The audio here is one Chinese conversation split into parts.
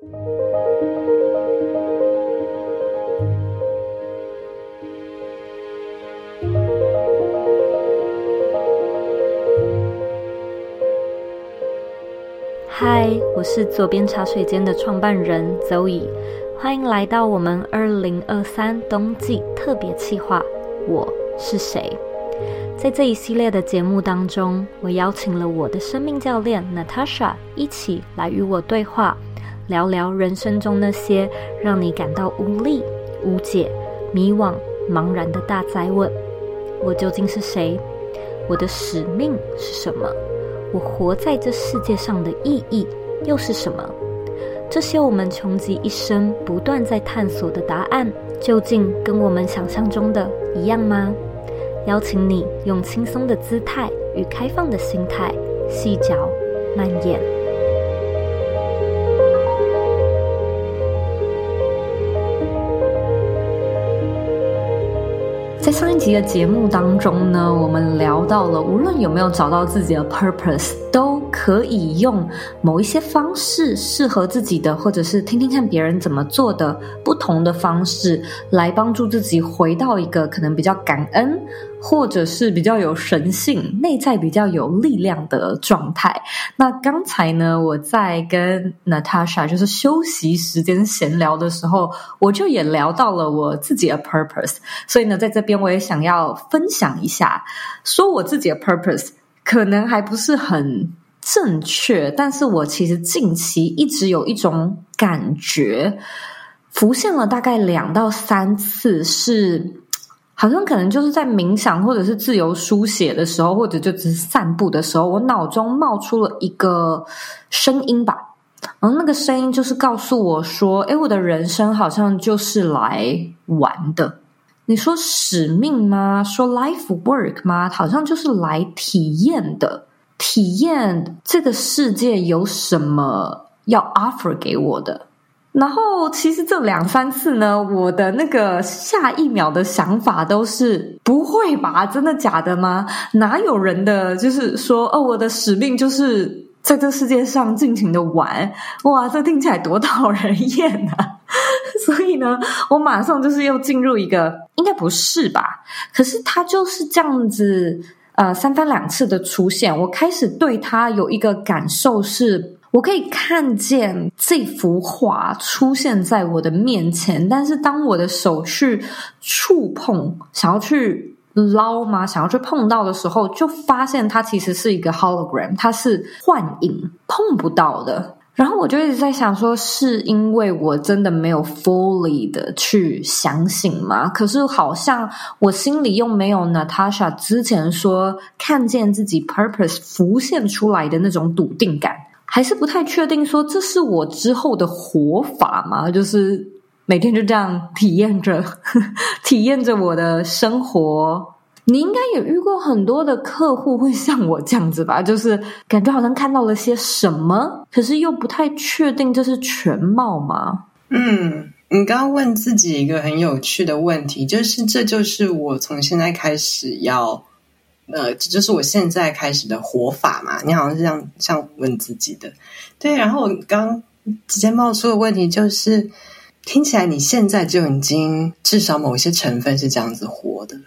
嗨，我是左边茶水间的创办人 Zoe，欢迎来到我们二零二三冬季特别企划。我是谁？在这一系列的节目当中，我邀请了我的生命教练 Natasha 一起来与我对话，聊聊人生中那些让你感到无力、无解、迷惘、茫然的大灾问：我究竟是谁？我的使命是什么？我活在这世界上的意义又是什么？这些我们穷极一生不断在探索的答案，究竟跟我们想象中的一样吗？邀请你用轻松的姿态与开放的心态，细嚼慢咽。在上一集的节目当中呢，我们聊到了，无论有没有找到自己的 purpose，都可以用某一些方式适合自己的，或者是听听看别人怎么做的不同的方式，来帮助自己回到一个可能比较感恩。或者是比较有神性、内在比较有力量的状态。那刚才呢，我在跟 Natasha 就是休息时间闲聊的时候，我就也聊到了我自己的 purpose。所以呢，在这边我也想要分享一下，说我自己的 purpose 可能还不是很正确，但是我其实近期一直有一种感觉浮现了大概两到三次是。好像可能就是在冥想，或者是自由书写的时候，或者就只是散步的时候，我脑中冒出了一个声音吧。然后那个声音就是告诉我说：“诶，我的人生好像就是来玩的。你说使命吗？说 life work 吗？好像就是来体验的，体验这个世界有什么要 offer 给我的。”然后，其实这两三次呢，我的那个下一秒的想法都是：不会吧？真的假的吗？哪有人的就是说，哦，我的使命就是在这世界上尽情的玩。哇，这听起来多讨人厌啊！所以呢，我马上就是又进入一个，应该不是吧？可是他就是这样子，呃，三番两次的出现，我开始对他有一个感受是。我可以看见这幅画出现在我的面前，但是当我的手去触碰，想要去捞吗？想要去碰到的时候，就发现它其实是一个 hologram，它是幻影，碰不到的。然后我就一直在想说，是因为我真的没有 fully 的去相信吗？可是好像我心里又没有 Natasha 之前说看见自己 purpose 浮现出来的那种笃定感。还是不太确定，说这是我之后的活法吗？就是每天就这样体验着，体验着我的生活。你应该也遇过很多的客户会像我这样子吧？就是感觉好像看到了些什么，可是又不太确定这是全貌吗？嗯，你刚刚问自己一个很有趣的问题，就是这就是我从现在开始要。呃，这就是我现在开始的活法嘛？你好像是这样这样问自己的，对。然后我刚直接冒出的问题就是，听起来你现在就已经至少某些成分是这样子活的，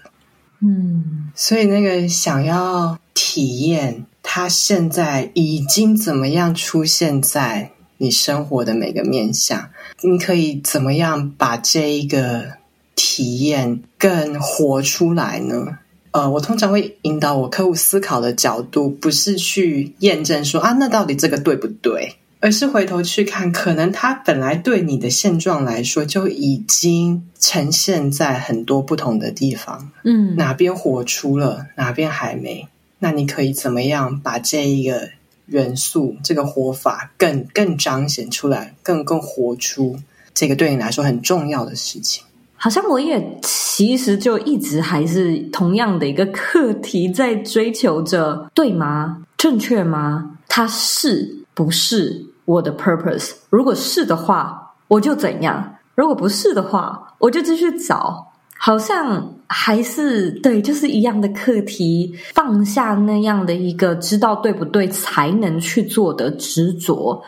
嗯。所以那个想要体验它现在已经怎么样出现在你生活的每个面向，你可以怎么样把这一个体验更活出来呢？呃，我通常会引导我客户思考的角度，不是去验证说啊，那到底这个对不对，而是回头去看，可能他本来对你的现状来说就已经呈现在很多不同的地方，嗯，哪边活出了，哪边还没，那你可以怎么样把这一个元素、这个活法更更彰显出来，更更活出这个对你来说很重要的事情。好像我也其实就一直还是同样的一个课题，在追求着，对吗？正确吗？它是不是我的 purpose？如果是的话，我就怎样；如果不是的话，我就继续找。好像还是对，就是一样的课题，放下那样的一个知道对不对才能去做的执着。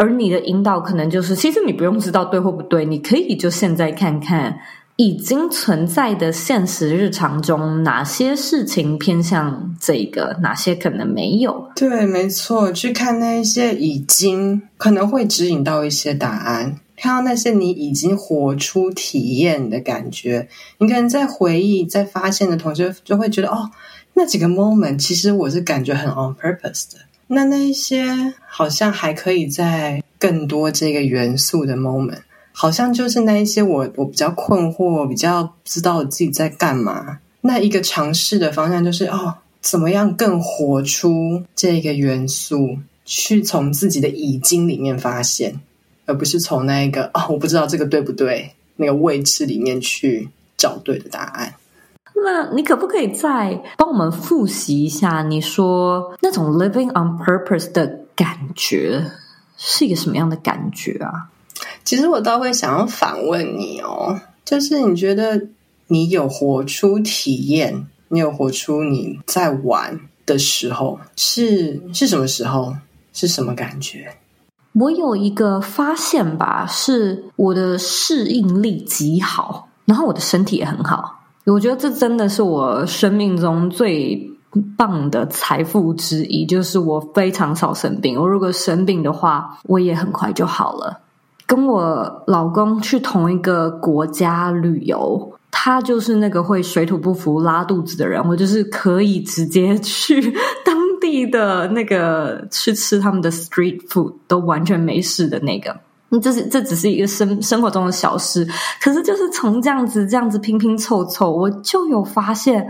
而你的引导可能就是，其实你不用知道对或不对，你可以就现在看看已经存在的现实日常中哪些事情偏向这个，哪些可能没有。对，没错，去看那一些已经可能会指引到一些答案。看到那些你已经活出体验的感觉，你可能在回忆、在发现的同时，就会觉得哦，那几个 moment 其实我是感觉很 on purpose 的。那那一些好像还可以在更多这个元素的 moment，好像就是那一些我我比较困惑、比较不知道自己在干嘛。那一个尝试的方向就是哦，怎么样更活出这个元素，去从自己的已经里面发现。而不是从那一个、哦，我不知道这个对不对，那个位置里面去找对的答案。那你可不可以再帮我们复习一下？你说那种 living on purpose 的感觉是一个什么样的感觉啊？其实我倒会想要反问你哦，就是你觉得你有活出体验，你有活出你在玩的时候，是是什么时候？是什么感觉？我有一个发现吧，是我的适应力极好，然后我的身体也很好。我觉得这真的是我生命中最棒的财富之一，就是我非常少生病。我如果生病的话，我也很快就好了。跟我老公去同一个国家旅游，他就是那个会水土不服、拉肚子的人，我就是可以直接去当。地的那个去吃他们的 street food 都完全没事的那个，这是这只是一个生生活中的小事，可是就是从这样子这样子拼拼凑凑，我就有发现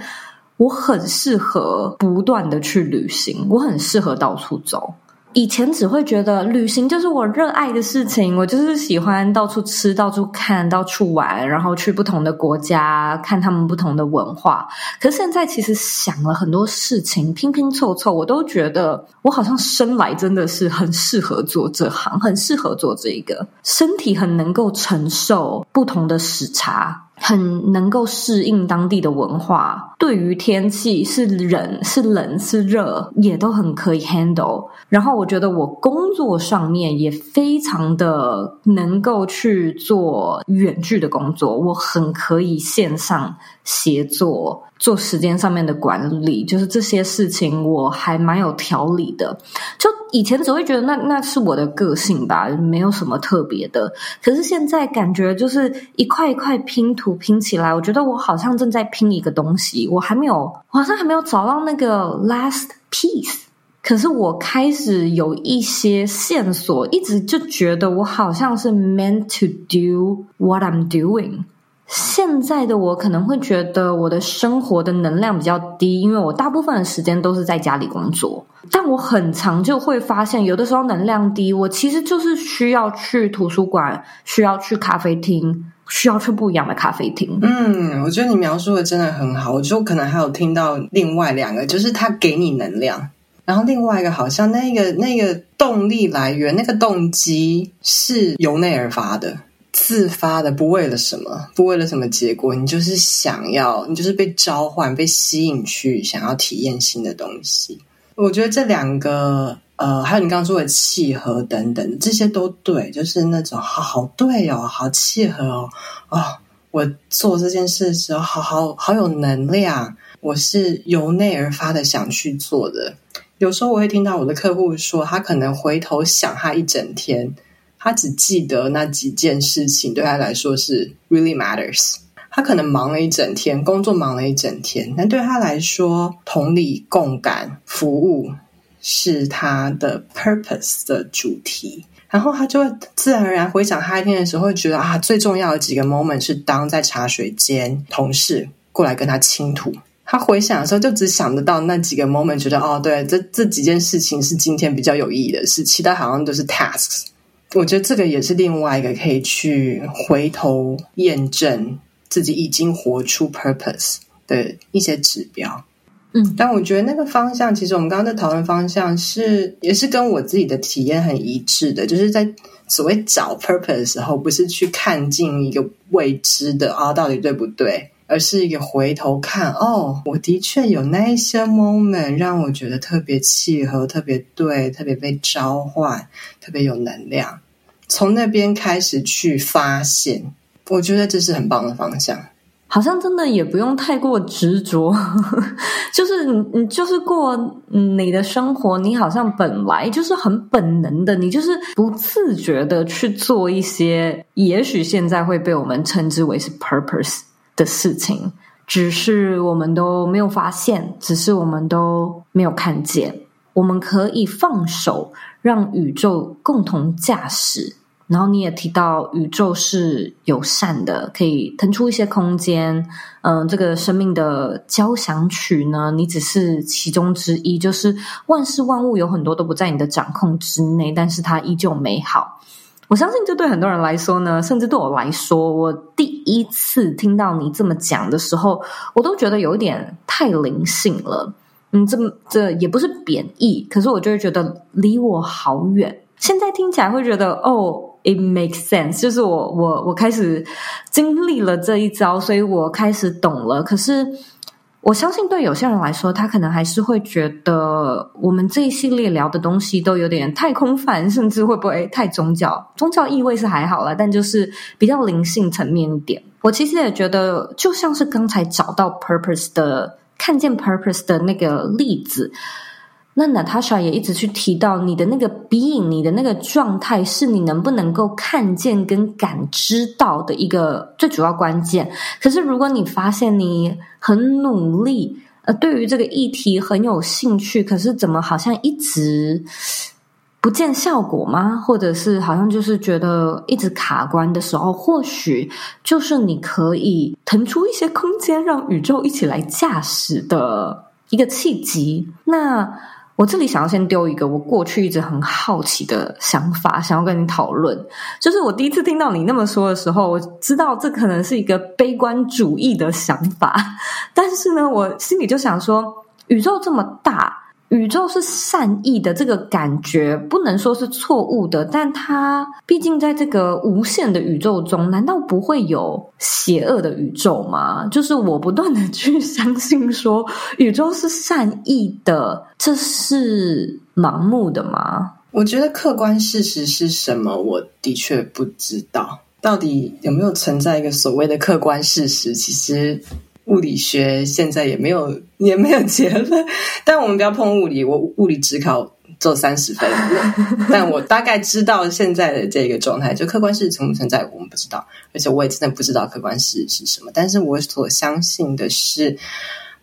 我很适合不断的去旅行，我很适合到处走。以前只会觉得旅行就是我热爱的事情，我就是喜欢到处吃、到处看、到处玩，然后去不同的国家看他们不同的文化。可是现在其实想了很多事情，拼拼凑凑，我都觉得我好像生来真的是很适合做这行，很适合做这一个，身体很能够承受不同的时差。很能够适应当地的文化，对于天气是冷是冷是热，也都很可以 handle。然后我觉得我工作上面也非常的能够去做远距的工作，我很可以线上协作。做时间上面的管理，就是这些事情我还蛮有条理的。就以前只会觉得那那是我的个性吧，没有什么特别的。可是现在感觉就是一块一块拼图拼起来，我觉得我好像正在拼一个东西，我还没有，我好像还没有找到那个 last piece。可是我开始有一些线索，一直就觉得我好像是 meant to do what I'm doing。现在的我可能会觉得我的生活的能量比较低，因为我大部分的时间都是在家里工作。但我很常就会发现，有的时候能量低，我其实就是需要去图书馆，需要去咖啡厅，需要去不一样的咖啡厅。嗯，我觉得你描述的真的很好。我就可能还有听到另外两个，就是他给你能量，然后另外一个好像那个那个动力来源，那个动机是由内而发的。自发的，不为了什么，不为了什么结果，你就是想要，你就是被召唤、被吸引去想要体验新的东西。我觉得这两个，呃，还有你刚刚说的契合等等，这些都对，就是那种好好对哦，好契合哦，哦，我做这件事的时候，好好好有能量，我是由内而发的想去做的。有时候我会听到我的客户说，他可能回头想他一整天。他只记得那几件事情，对他来说是 really matters。他可能忙了一整天，工作忙了一整天，但对他来说，同理、共感、服务是他的 purpose 的主题。然后他就会自然而然回想他一天的时候，会觉得啊，最重要的几个 moment 是当在茶水间，同事过来跟他倾吐。他回想的时候，就只想得到那几个 moment，觉得哦，对，这这几件事情是今天比较有意义的事，其他好像都是 tasks。我觉得这个也是另外一个可以去回头验证自己已经活出 purpose 的一些指标。嗯，但我觉得那个方向，其实我们刚刚在讨论方向是，也是跟我自己的体验很一致的。就是在所谓找 purpose 的时候，不是去看尽一个未知的啊，到底对不对？而是一个回头看，哦，我的确有那一些 moment 让我觉得特别契合、特别对、特别被召唤、特别有能量。从那边开始去发现，我觉得这是很棒的方向。好像真的也不用太过执着，就是你你就是过你的生活，你好像本来就是很本能的，你就是不自觉的去做一些，也许现在会被我们称之为是 purpose。的事情，只是我们都没有发现，只是我们都没有看见。我们可以放手，让宇宙共同驾驶。然后你也提到，宇宙是友善的，可以腾出一些空间。嗯，这个生命的交响曲呢，你只是其中之一。就是万事万物有很多都不在你的掌控之内，但是它依旧美好。我相信，这对很多人来说呢，甚至对我来说，我第一次听到你这么讲的时候，我都觉得有一点太灵性了。嗯，这这也不是贬义，可是我就会觉得离我好远。现在听起来会觉得，哦，it makes sense，就是我我我开始经历了这一遭，所以我开始懂了。可是。我相信，对有些人来说，他可能还是会觉得我们这一系列聊的东西都有点太空泛，甚至会不会太宗教？宗教意味是还好啦，但就是比较灵性层面一点。我其实也觉得，就像是刚才找到 purpose 的、看见 purpose 的那个例子。那 Natasha 也一直去提到你的那个 being，你的那个状态，是你能不能够看见跟感知到的一个最主要关键。可是，如果你发现你很努力，呃，对于这个议题很有兴趣，可是怎么好像一直不见效果吗？或者是好像就是觉得一直卡关的时候，或许就是你可以腾出一些空间，让宇宙一起来驾驶的一个契机。那。我这里想要先丢一个我过去一直很好奇的想法，想要跟你讨论。就是我第一次听到你那么说的时候，我知道这可能是一个悲观主义的想法，但是呢，我心里就想说，宇宙这么大。宇宙是善意的，这个感觉不能说是错误的，但它毕竟在这个无限的宇宙中，难道不会有邪恶的宇宙吗？就是我不断的去相信说宇宙是善意的，这是盲目的吗？我觉得客观事实是什么？我的确不知道，到底有没有存在一个所谓的客观事实？其实。物理学现在也没有也没有结论，但我们不要碰物理。我物理只考做三十分，但我大概知道现在的这个状态。就客观事实存不存在，我们不知道，而且我也真的不知道客观事实是什么。但是我所相信的是，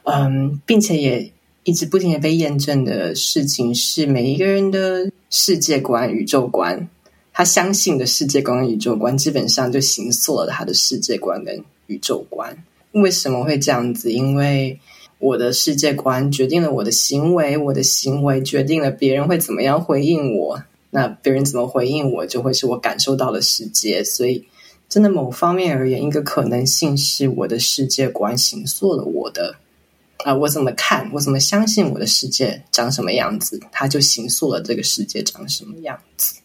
嗯，并且也一直不停的被验证的事情是，每一个人的世界观、宇宙观，他相信的世界观、宇宙观，基本上就形塑了他的世界观跟宇宙观。为什么会这样子？因为我的世界观决定了我的行为，我的行为决定了别人会怎么样回应我。那别人怎么回应我，就会是我感受到的世界。所以，真的某方面而言，一个可能性是我的世界观形塑了我的啊，我怎么看，我怎么相信我的世界长什么样子，它就形塑了这个世界长什么样子。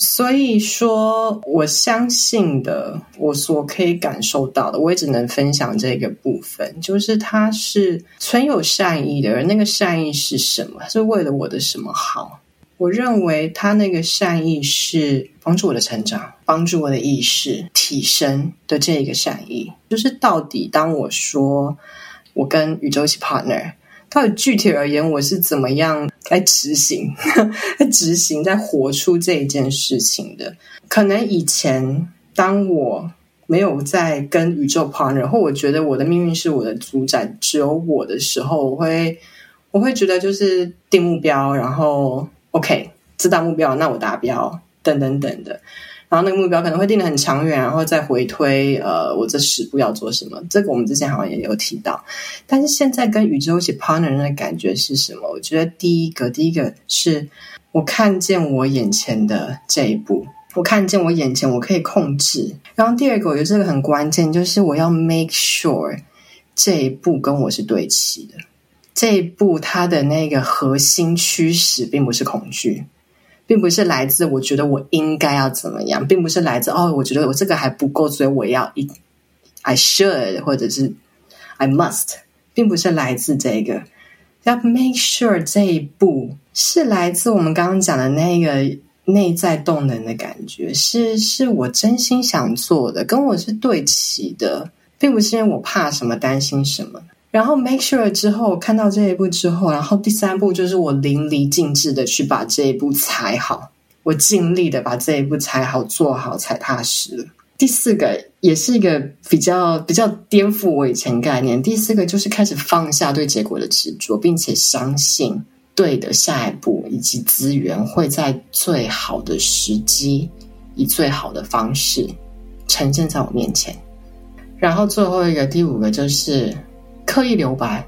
所以说，我相信的，我所可以感受到的，我也只能分享这个部分，就是他是存有善意的，而那个善意是什么？是为了我的什么好？我认为他那个善意是帮助我的成长，帮助我的意识提升的这个善意，就是到底当我说我跟宇宙一起 partner。到底具体而言，我是怎么样来执行、在执行、在活出这一件事情的？可能以前当我没有在跟宇宙 partner，或我觉得我的命运是我的主宰，只有我的时候，我会我会觉得就是定目标，然后 OK 知道目标，那我达标，等等等的。然后那个目标可能会定得很长远，然后再回推，呃，我这十步要做什么？这个我们之前好像也有提到。但是现在跟宇宙一起 partner 的感觉是什么？我觉得第一个，第一个是我看见我眼前的这一步，我看见我眼前我可以控制。然后第二个，我觉得这个很关键，就是我要 make sure 这一步跟我是对齐的。这一步它的那个核心驱使并不是恐惧。并不是来自我觉得我应该要怎么样，并不是来自哦，我觉得我这个还不够，所以我要一 I should 或者是 I must，并不是来自这个。要 make sure 这一步是来自我们刚刚讲的那个内在动能的感觉，是是我真心想做的，跟我是对齐的，并不是因为我怕什么、担心什么。然后 make sure 之后看到这一步之后，然后第三步就是我淋漓尽致的去把这一步踩好，我尽力的把这一步踩好、做好、踩踏实。第四个也是一个比较比较颠覆我以前概念。第四个就是开始放下对结果的执着，并且相信对的下一步以及资源会在最好的时机，以最好的方式呈现在我面前。然后最后一个第五个就是。刻意留白，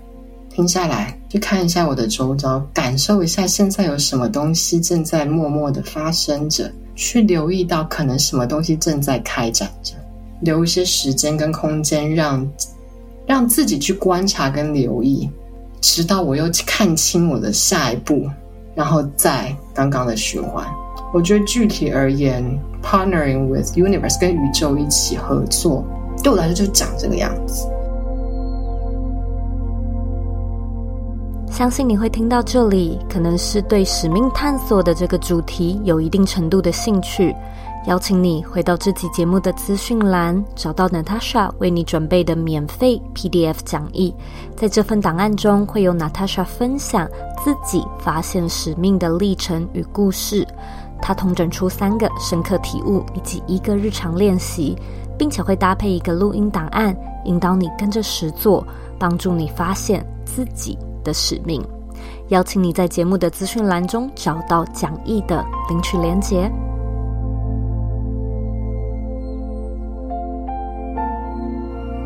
停下来去看一下我的周遭，感受一下现在有什么东西正在默默的发生着，去留意到可能什么东西正在开展着，留一些时间跟空间让，让自己去观察跟留意，直到我又看清我的下一步，然后再刚刚的循环。我觉得具体而言，partnering with universe 跟宇宙一起合作，对我来说就长这个样子。相信你会听到这里，可能是对使命探索的这个主题有一定程度的兴趣。邀请你回到这期节目的资讯栏，找到 Natasha 为你准备的免费 PDF 讲义。在这份档案中，会有 Natasha 分享自己发现使命的历程与故事。她统整出三个深刻体悟以及一个日常练习，并且会搭配一个录音档案，引导你跟着实做，帮助你发现自己的使命，邀请你在节目的资讯栏中找到讲义的领取连接。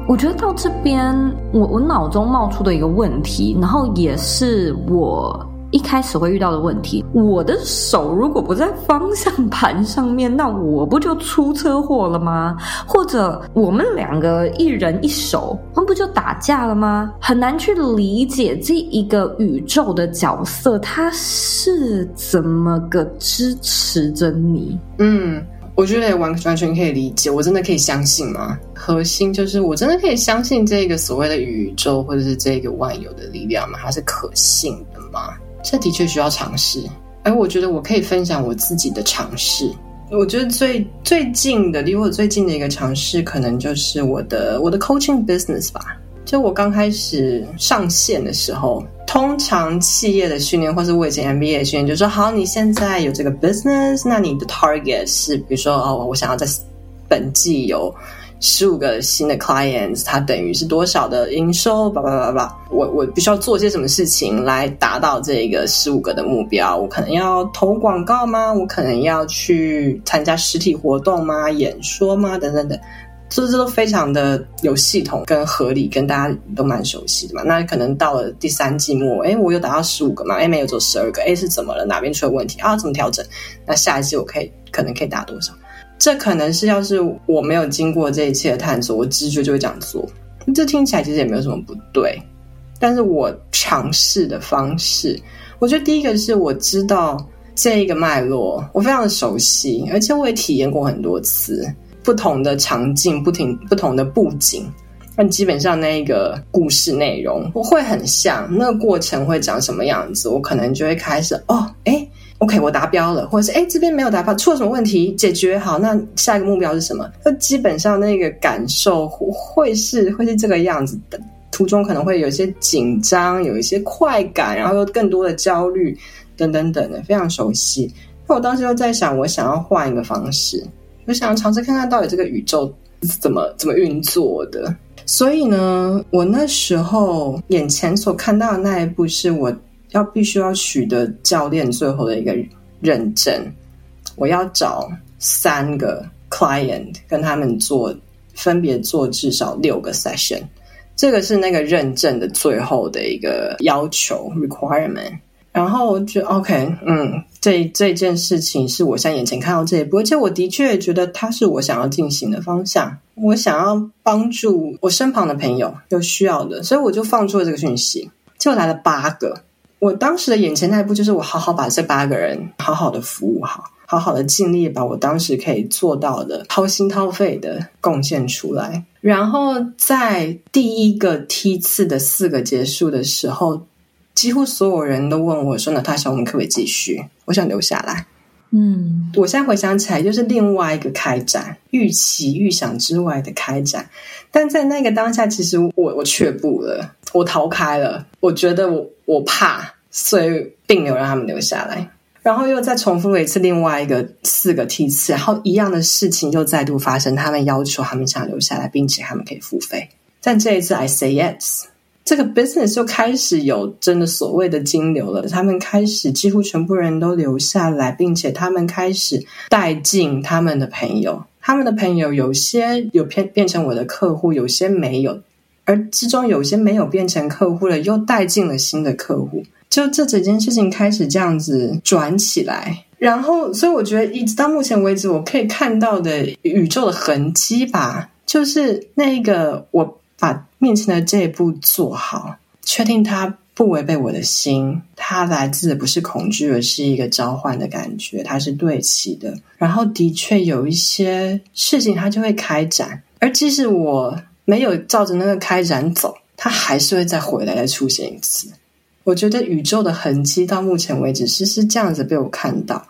我觉得到这边，我我脑中冒出的一个问题，然后也是我。一开始会遇到的问题，我的手如果不在方向盘上面，那我不就出车祸了吗？或者我们两个一人一手，我们不就打架了吗？很难去理解这一个宇宙的角色，它是怎么个支持着你？嗯，我觉得完完全可以理解。我真的可以相信吗？核心就是我真的可以相信这个所谓的宇宙，或者是这个万有的力量吗？它是可信的吗？这的确需要尝试，而我觉得我可以分享我自己的尝试。我觉得最最近的离我最近的一个尝试，可能就是我的我的 coaching business 吧。就我刚开始上线的时候，通常企业的训练，或是我以前 MBA 的训练，就说好，你现在有这个 business，那你的 target 是，比如说哦，我想要在本季有。十五个新的 clients，它等于是多少的营收？叭叭叭叭，我我必须要做些什么事情来达到这个十五个的目标？我可能要投广告吗？我可能要去参加实体活动吗？演说吗？等等等，这这都非常的有系统跟合理，跟大家都蛮熟悉的嘛。那可能到了第三季末，诶，我有达到十五个嘛？诶，没有做十二个，诶，是怎么了？哪边出了问题啊？怎么调整？那下一季我可以可能可以达多少？这可能是，要是我没有经过这一切的探索，我直觉就会这样做。这听起来其实也没有什么不对，但是我尝试的方式，我觉得第一个是我知道这一个脉络，我非常的熟悉，而且我也体验过很多次不同的场景，不停不同的布景，但基本上那一个故事内容我会很像，那个过程会长什么样子，我可能就会开始哦，诶 OK，我达标了，或者是哎，这边没有达标，出了什么问题？解决好，那下一个目标是什么？那基本上那个感受会是会是这个样子的。途中可能会有一些紧张，有一些快感，然后又更多的焦虑，等等等的，非常熟悉。那我当时就在想，我想要换一个方式，我想要尝试看看到底这个宇宙怎么怎么运作的。所以呢，我那时候眼前所看到的那一步是我。要必须要取得教练最后的一个认证，我要找三个 client 跟他们做，分别做至少六个 session，这个是那个认证的最后的一个要求 requirement。然后我觉得 OK，嗯，这这件事情是我现在眼前看到这一步，而且我的确觉得它是我想要进行的方向。我想要帮助我身旁的朋友有需要的，所以我就放出了这个讯息，就来了八个。我当时的眼前那一步就是我好好把这八个人好好的服务好，好好的尽力把我当时可以做到的掏心掏肺的贡献出来。然后在第一个梯次的四个结束的时候，几乎所有人都问我说：“那他想我们可不可以继续？”我想留下来。嗯，我现在回想起来，就是另外一个开展，预期预想之外的开展。但在那个当下，其实我我却步了，我逃开了。我觉得我我怕，所以并没有让他们留下来。然后又再重复了一次另外一个四个梯次，然后一样的事情又再度发生。他们要求他们想留下来，并且他们可以付费。但这一次，I say yes。这个 business 就开始有真的所谓的金流了，他们开始几乎全部人都留下来，并且他们开始带进他们的朋友，他们的朋友有些有变变成我的客户，有些没有，而之中有些没有变成客户了，又带进了新的客户，就这整件事情开始这样子转起来，然后所以我觉得一直到目前为止，我可以看到的宇宙的痕迹吧，就是那一个我。把面前的这一步做好，确定它不违背我的心，它来自的不是恐惧，而是一个召唤的感觉，它是对齐的。然后的确有一些事情，它就会开展，而即使我没有照着那个开展走，它还是会再回来，再出现一次。我觉得宇宙的痕迹到目前为止是是这样子被我看到。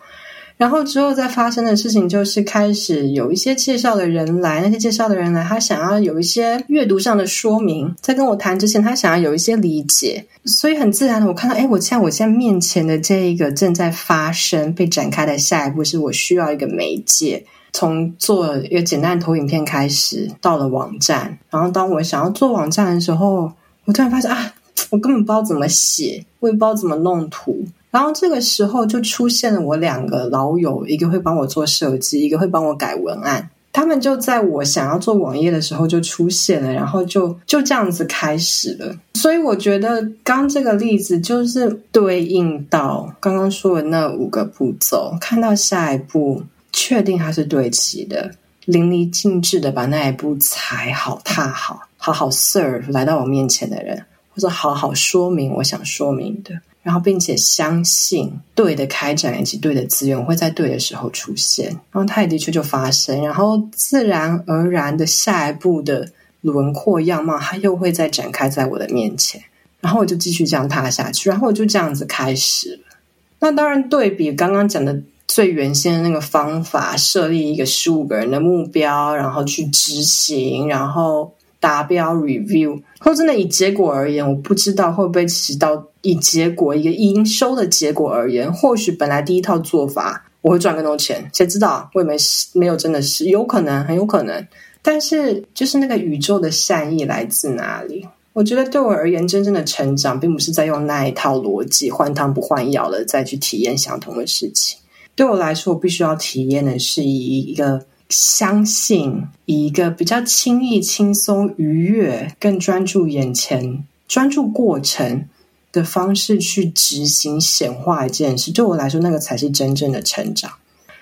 然后之后再发生的事情就是开始有一些介绍的人来，那些介绍的人来，他想要有一些阅读上的说明，在跟我谈之前，他想要有一些理解，所以很自然的，我看到，哎，我现在我现在面前的这一个正在发生、被展开的下一步，是我需要一个媒介，从做一个简单的投影片开始，到了网站，然后当我想要做网站的时候，我突然发现啊，我根本不知道怎么写，我也不知道怎么弄图。然后这个时候就出现了我两个老友，一个会帮我做设计，一个会帮我改文案。他们就在我想要做网页的时候就出现了，然后就就这样子开始了。所以我觉得刚这个例子就是对应到刚刚说的那五个步骤，看到下一步，确定它是对齐的，淋漓尽致的把那一步踩好、踏好，好好 serve 来到我面前的人，或者好好说明我想说明的。然后，并且相信对的开展以及对的资源会在对的时候出现，然后它也的确就发生，然后自然而然的下一步的轮廓样貌，它又会再展开在我的面前，然后我就继续这样踏下去，然后我就这样子开始了。那当然，对比刚刚讲的最原先的那个方法，设立一个十五个人的目标，然后去执行，然后。达标 review，或真的以结果而言，我不知道会不会起到以结果一个营收的结果而言，或许本来第一套做法我会赚更多钱，谁知道？我也没没有真的是有可能，很有可能。但是就是那个宇宙的善意来自哪里？我觉得对我而言，真正的成长并不是在用那一套逻辑换汤不换药的再去体验相同的事情。对我来说，我必须要体验的是以一个。相信以一个比较轻易、轻松、愉悦、更专注眼前、专注过程的方式去执行显化一件事，对我来说，那个才是真正的成长。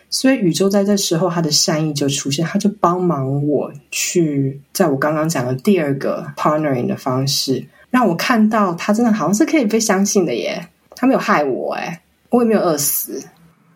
所以，宇宙在这时候，它的善意就出现，它就帮忙我去，在我刚刚讲的第二个 partnering 的方式，让我看到它真的好像是可以被相信的耶。它没有害我，诶，我也没有饿死。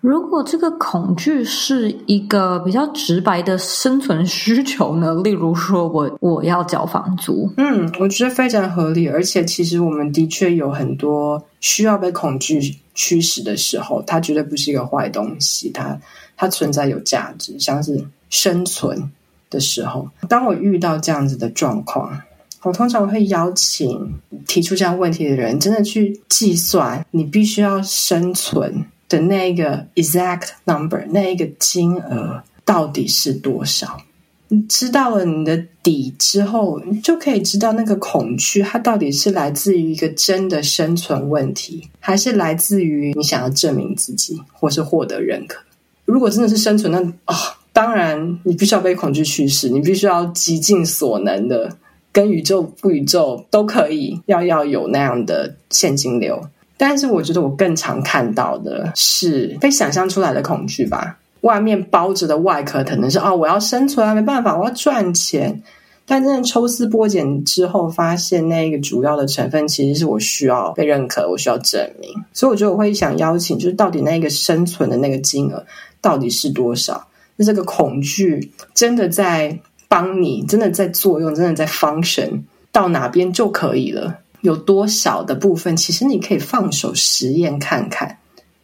如果这个恐惧是一个比较直白的生存需求呢？例如说我我要缴房租，嗯，我觉得非常合理。而且其实我们的确有很多需要被恐惧驱使的时候，它绝对不是一个坏东西，它它存在有价值，像是生存的时候。当我遇到这样子的状况，我通常会邀请提出这样问题的人，真的去计算你必须要生存。的那个 exact number，那一个金额到底是多少？你知道了你的底之后，你就可以知道那个恐惧它到底是来自于一个真的生存问题，还是来自于你想要证明自己，或是获得认可。如果真的是生存，那啊、哦，当然你必须要被恐惧驱使，你必须要极尽所能的跟宇宙、不宇宙都可以，要要有那样的现金流。但是我觉得我更常看到的是被想象出来的恐惧吧。外面包着的外壳可能是哦，我要生存啊，没办法，我要赚钱。但真正抽丝剥茧之后，发现那个主要的成分其实是我需要被认可，我需要证明。所以我觉得我会想邀请，就是到底那个生存的那个金额。到底是多少？那这个恐惧真的在帮你，真的在作用，真的在 function 到哪边就可以了？有多少的部分，其实你可以放手实验看看，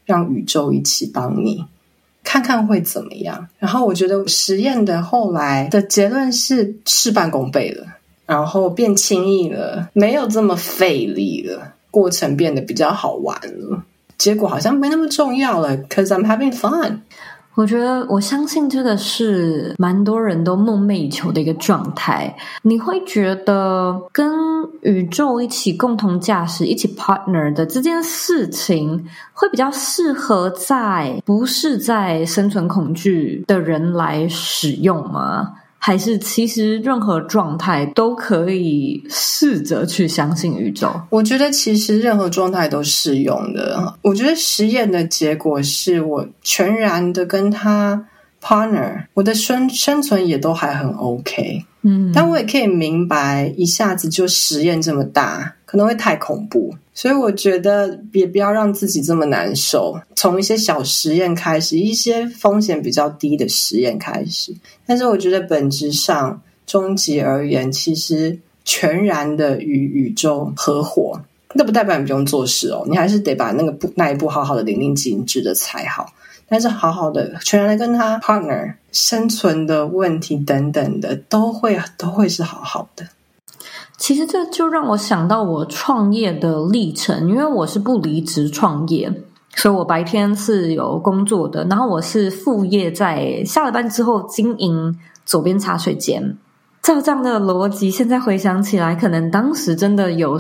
让宇宙一起帮你看看会怎么样。然后我觉得实验的后来的结论是事半功倍了，然后变轻易了，没有这么费力了，过程变得比较好玩了，结果好像没那么重要了，cause I'm having fun。我觉得，我相信这个是蛮多人都梦寐以求的一个状态。你会觉得跟宇宙一起共同驾驶、一起 partner 的这件事情，会比较适合在不是在生存恐惧的人来使用吗？还是其实任何状态都可以试着去相信宇宙？我觉得其实任何状态都适用的。我觉得实验的结果是我全然的跟他 partner，我的生生存也都还很 OK。嗯，但我也可以明白，一下子就实验这么大，可能会太恐怖。所以我觉得也不要让自己这么难受，从一些小实验开始，一些风险比较低的实验开始。但是我觉得本质上，终极而言，其实全然的与宇宙合伙，那不代表你不用做事哦，你还是得把那个步那一步好好的淋漓尽致的才好。但是好好的全然的跟他 partner，生存的问题等等的，都会都会是好好的。其实这就让我想到我创业的历程，因为我是不离职创业，所以我白天是有工作的，然后我是副业，在下了班之后经营左边茶水间。照这样的逻辑，现在回想起来，可能当时真的有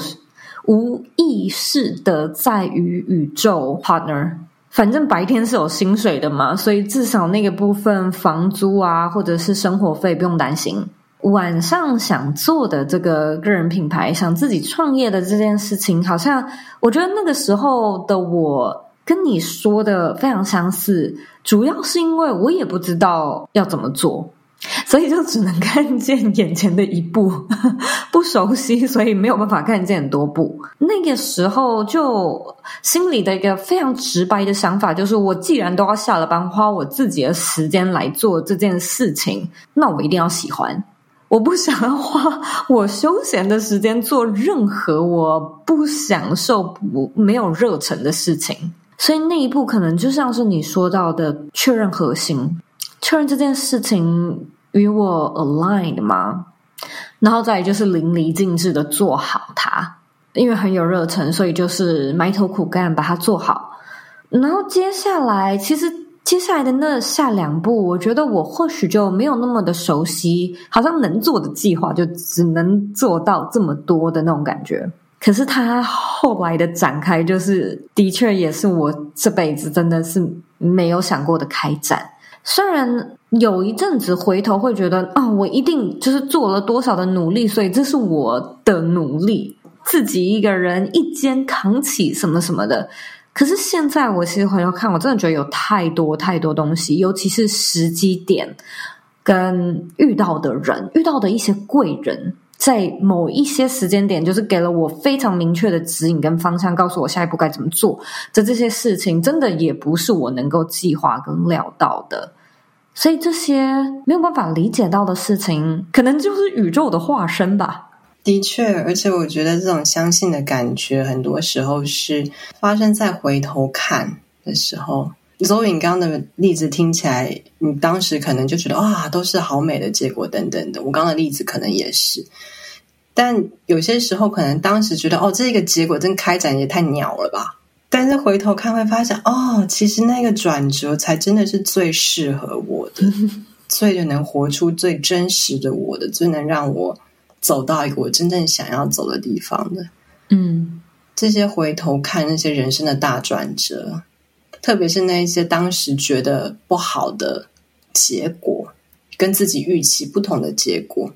无意识的在与宇宙 partner。反正白天是有薪水的嘛，所以至少那个部分房租啊，或者是生活费不用担心。晚上想做的这个个人品牌，想自己创业的这件事情，好像我觉得那个时候的我跟你说的非常相似，主要是因为我也不知道要怎么做，所以就只能看见眼前的一步，不熟悉，所以没有办法看见很多步。那个时候就心里的一个非常直白的想法，就是我既然都要下了班，花我自己的时间来做这件事情，那我一定要喜欢。我不想要花我休闲的时间做任何我不享受、不没有热忱的事情，所以那一步可能就像是你说到的确认核心，确认这件事情与我 aligned 吗？然后再就是淋漓尽致的做好它，因为很有热忱，所以就是埋头苦干把它做好。然后接下来其实。接下来的那下两步，我觉得我或许就没有那么的熟悉，好像能做的计划就只能做到这么多的那种感觉。可是他后来的展开，就是的确也是我这辈子真的是没有想过的开展。虽然有一阵子回头会觉得，啊、我一定就是做了多少的努力，所以这是我的努力，自己一个人一肩扛起什么什么的。可是现在，我其实回头看，我真的觉得有太多太多东西，尤其是时机点跟遇到的人，遇到的一些贵人，在某一些时间点，就是给了我非常明确的指引跟方向，告诉我下一步该怎么做。这这些事情，真的也不是我能够计划跟料到的。所以这些没有办法理解到的事情，可能就是宇宙的化身吧。的确，而且我觉得这种相信的感觉，很多时候是发生在回头看的时候。Zoe 刚刚的例子听起来，你当时可能就觉得哇，都是好美的结果等等的。我刚刚的例子可能也是，但有些时候可能当时觉得哦，这个结果真开展也太鸟了吧。但是回头看会发现，哦，其实那个转折才真的是最适合我的，最能活出最真实的我的，最能让我。走到一个我真正想要走的地方的，嗯，这些回头看那些人生的大转折，特别是那一些当时觉得不好的结果，跟自己预期不同的结果，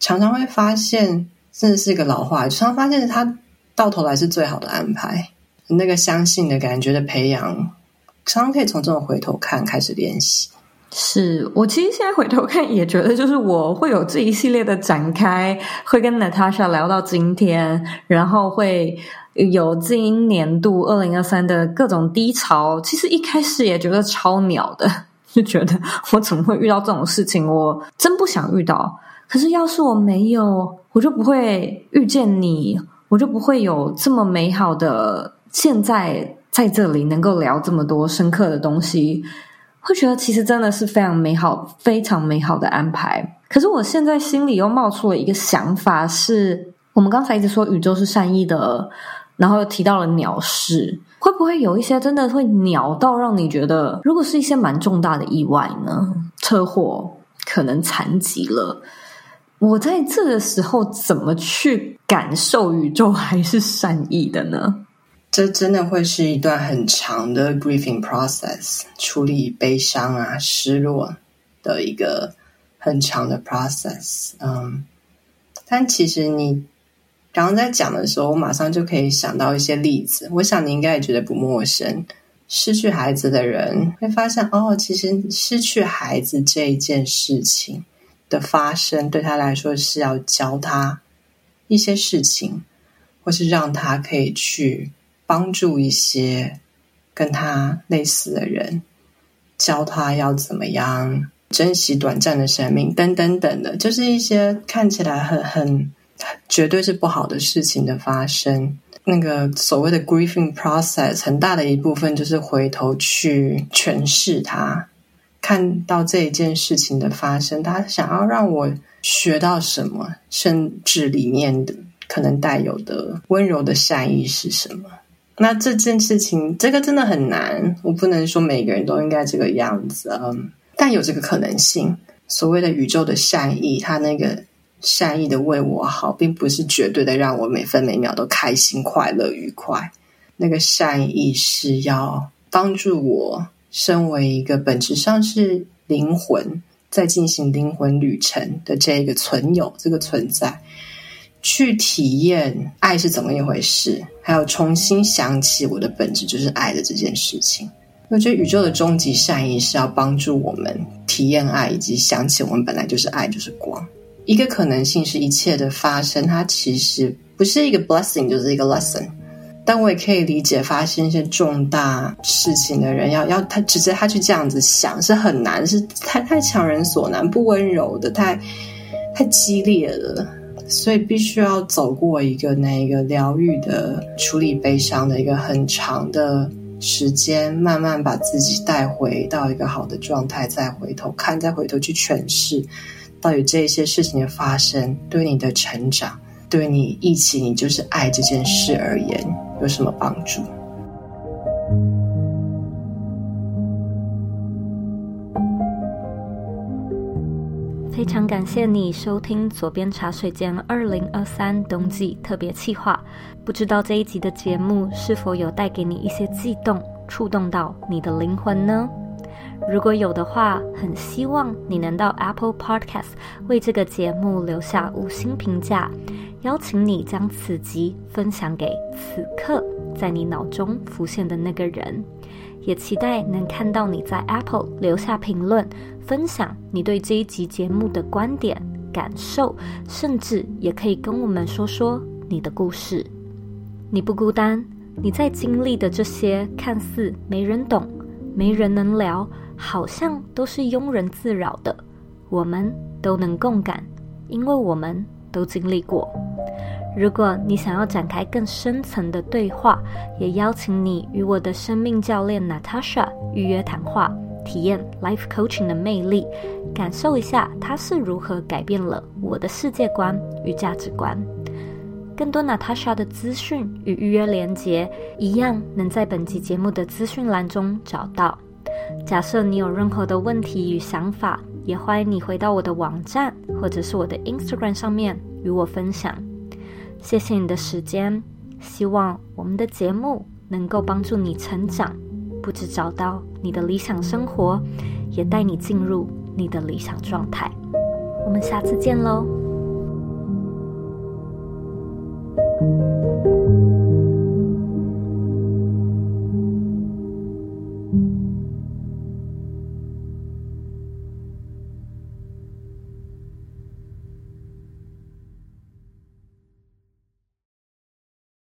常常会发现，真的是一个老话，常常发现他到头来是最好的安排。那个相信的感觉的培养，常常可以从这种回头看开始练习。是我其实现在回头看也觉得，就是我会有这一系列的展开，会跟 Natasha 聊到今天，然后会有今年度二零二三的各种低潮。其实一开始也觉得超鸟的，就觉得我怎么会遇到这种事情？我真不想遇到。可是要是我没有，我就不会遇见你，我就不会有这么美好的现在在这里能够聊这么多深刻的东西。会觉得其实真的是非常美好、非常美好的安排。可是我现在心里又冒出了一个想法是，我们刚才一直说宇宙是善意的，然后又提到了鸟事，会不会有一些真的会鸟到让你觉得，如果是一些蛮重大的意外呢？车祸可能残疾了，我在这个时候怎么去感受宇宙还是善意的呢？这真的会是一段很长的 grieving process，处理悲伤啊、失落的一个很长的 process。嗯，但其实你刚刚在讲的时候，我马上就可以想到一些例子。我想你应该也觉得不陌生。失去孩子的人会发现，哦，其实失去孩子这一件事情的发生，对他来说是要教他一些事情，或是让他可以去。帮助一些跟他类似的人，教他要怎么样珍惜短暂的生命，等等等的，就是一些看起来很很绝对是不好的事情的发生。那个所谓的 grieving process，很大的一部分就是回头去诠释它，看到这一件事情的发生，他想要让我学到什么，甚至里面的可能带有的温柔的善意是什么。那这件事情，这个真的很难。我不能说每个人都应该这个样子，嗯，但有这个可能性。所谓的宇宙的善意，它那个善意的为我好，并不是绝对的让我每分每秒都开心、快乐、愉快。那个善意是要帮助我，身为一个本质上是灵魂，在进行灵魂旅程的这个存有，这个存在。去体验爱是怎么一回事，还有重新想起我的本质就是爱的这件事情。我觉得宇宙的终极善意是要帮助我们体验爱，以及想起我们本来就是爱，就是光。一个可能性是一切的发生，它其实不是一个 blessing，就是一个 lesson。但我也可以理解，发生一些重大事情的人要要他直接他去这样子想是很难，是太太强人所难，不温柔的，太太激烈了。所以必须要走过一个那一个疗愈的处理悲伤的一个很长的时间，慢慢把自己带回到一个好的状态，再回头看，再回头去诠释，到底这些事情的发生对你的成长，对你一起你就是爱这件事而言有什么帮助？非常感谢你收听左边茶水间二零二三冬季特别企划。不知道这一集的节目是否有带给你一些悸动，触动到你的灵魂呢？如果有的话，很希望你能到 Apple Podcast 为这个节目留下五星评价，邀请你将此集分享给此刻在你脑中浮现的那个人。也期待能看到你在 Apple 留下评论，分享你对这一集节目的观点、感受，甚至也可以跟我们说说你的故事。你不孤单，你在经历的这些看似没人懂、没人能聊，好像都是庸人自扰的，我们都能共感，因为我们都经历过。如果你想要展开更深层的对话，也邀请你与我的生命教练 Natasha 预约谈话，体验 Life Coaching 的魅力，感受一下它是如何改变了我的世界观与价值观。更多 Natasha 的资讯与预约连接，一样能在本集节目的资讯栏中找到。假设你有任何的问题与想法，也欢迎你回到我的网站或者是我的 instagram 上面与我分享。谢谢你的时间希望我们的节目能够帮助你成长不止找到你的理想生活也带你进入你的理想状态。我们下次见喽。